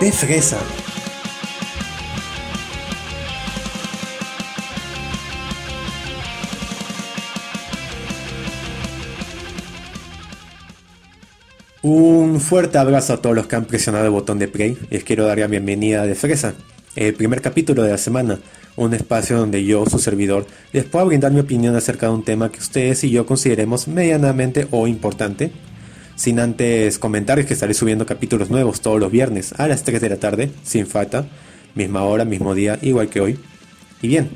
de fresa. Un fuerte abrazo a todos los que han presionado el botón de play. Les quiero dar la bienvenida de Fresa, el primer capítulo de la semana, un espacio donde yo, su servidor, les puedo brindar mi opinión acerca de un tema que ustedes y yo consideremos medianamente o importante. Sin antes comentar que estaré subiendo capítulos nuevos todos los viernes a las 3 de la tarde, sin falta, misma hora, mismo día, igual que hoy. Y bien,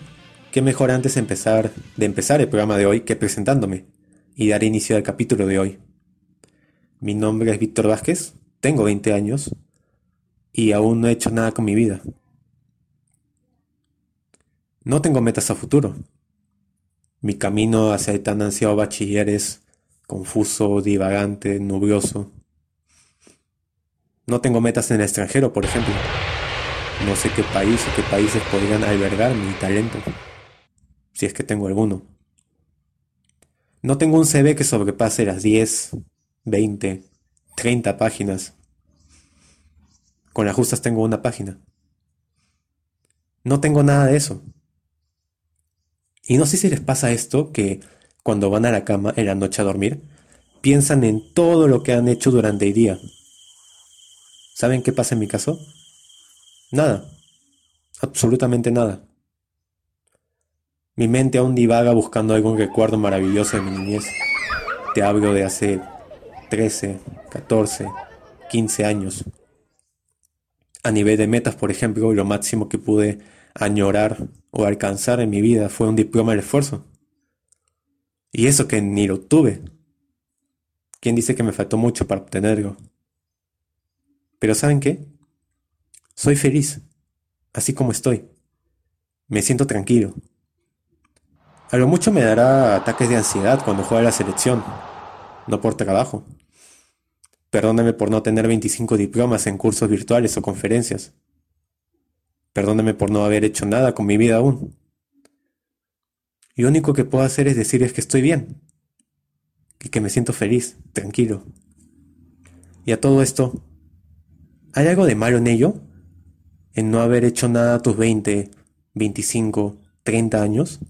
qué mejor antes de empezar, de empezar el programa de hoy que presentándome y dar inicio al capítulo de hoy. Mi nombre es Víctor Vázquez, tengo 20 años y aún no he hecho nada con mi vida. No tengo metas a futuro. Mi camino hacia el tan ansiado bachiller es confuso, divagante, nubioso. No tengo metas en el extranjero, por ejemplo. No sé qué país o qué países podrían albergar mi talento, si es que tengo alguno. No tengo un CV que sobrepase las 10, 20, 30 páginas. Con las justas tengo una página. No tengo nada de eso. Y no sé si les pasa esto que cuando van a la cama en la noche a dormir, piensan en todo lo que han hecho durante el día. ¿Saben qué pasa en mi caso? Nada. Absolutamente nada. Mi mente aún divaga buscando algún recuerdo maravilloso de mi niñez. Te hablo de hace 13, 14, 15 años. A nivel de metas, por ejemplo, lo máximo que pude añorar o alcanzar en mi vida fue un diploma de esfuerzo. Y eso que ni lo tuve. ¿Quién dice que me faltó mucho para obtenerlo? Pero ¿saben qué? Soy feliz, así como estoy. Me siento tranquilo. A lo mucho me dará ataques de ansiedad cuando juegue la selección, no por trabajo. Perdóname por no tener 25 diplomas en cursos virtuales o conferencias. Perdóname por no haber hecho nada con mi vida aún. Y lo único que puedo hacer es decirles que estoy bien. Y que me siento feliz, tranquilo. Y a todo esto, ¿hay algo de malo en ello? ¿En no haber hecho nada a tus 20, 25, 30 años?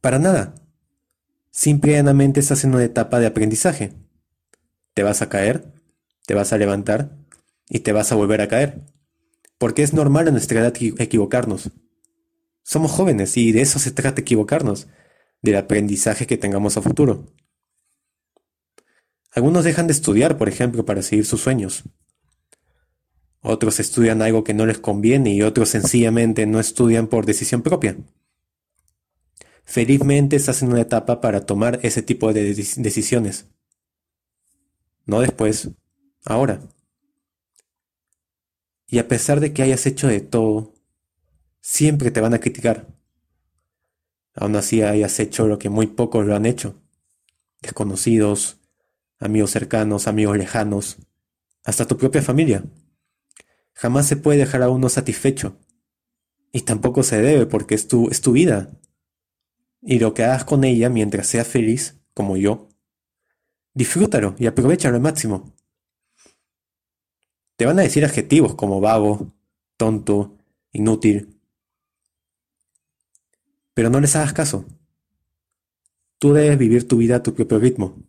Para nada. Simplemente estás en una etapa de aprendizaje. Te vas a caer, te vas a levantar y te vas a volver a caer. Porque es normal en nuestra edad equivocarnos. Somos jóvenes y de eso se trata equivocarnos, del aprendizaje que tengamos a futuro. Algunos dejan de estudiar, por ejemplo, para seguir sus sueños. Otros estudian algo que no les conviene y otros sencillamente no estudian por decisión propia. Felizmente estás en una etapa para tomar ese tipo de decisiones. No después, ahora. Y a pesar de que hayas hecho de todo, siempre te van a criticar. Aún así hayas hecho lo que muy pocos lo han hecho. Desconocidos, amigos cercanos, amigos lejanos, hasta tu propia familia. Jamás se puede dejar a uno satisfecho. Y tampoco se debe porque es tu, es tu vida. Y lo que hagas con ella mientras seas feliz, como yo, Disfrútalo y aprovechalo al máximo. Te van a decir adjetivos como vago, tonto, inútil. Pero no les hagas caso. Tú debes vivir tu vida a tu propio ritmo.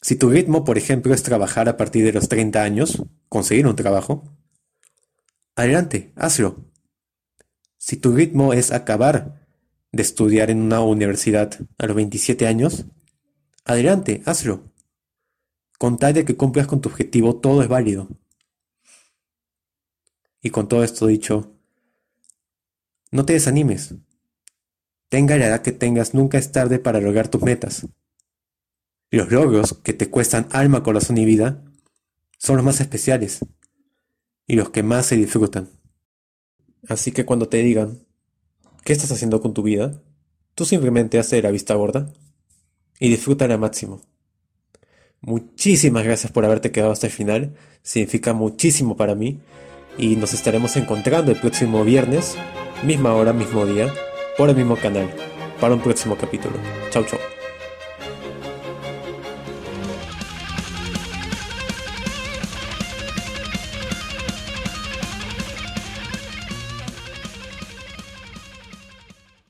Si tu ritmo, por ejemplo, es trabajar a partir de los 30 años, conseguir un trabajo, adelante, hazlo. Si tu ritmo es acabar de estudiar en una universidad a los 27 años, Adelante, hazlo. Con tal de que cumplas con tu objetivo, todo es válido. Y con todo esto dicho, no te desanimes. Tenga la edad que tengas, nunca es tarde para lograr tus metas. Los logros que te cuestan alma, corazón y vida son los más especiales y los que más se disfrutan. Así que cuando te digan, ¿qué estás haciendo con tu vida? Tú simplemente haces la vista gorda y disfruta al máximo. Muchísimas gracias por haberte quedado hasta el final, significa muchísimo para mí y nos estaremos encontrando el próximo viernes, misma hora, mismo día, por el mismo canal, para un próximo capítulo. Chau chau.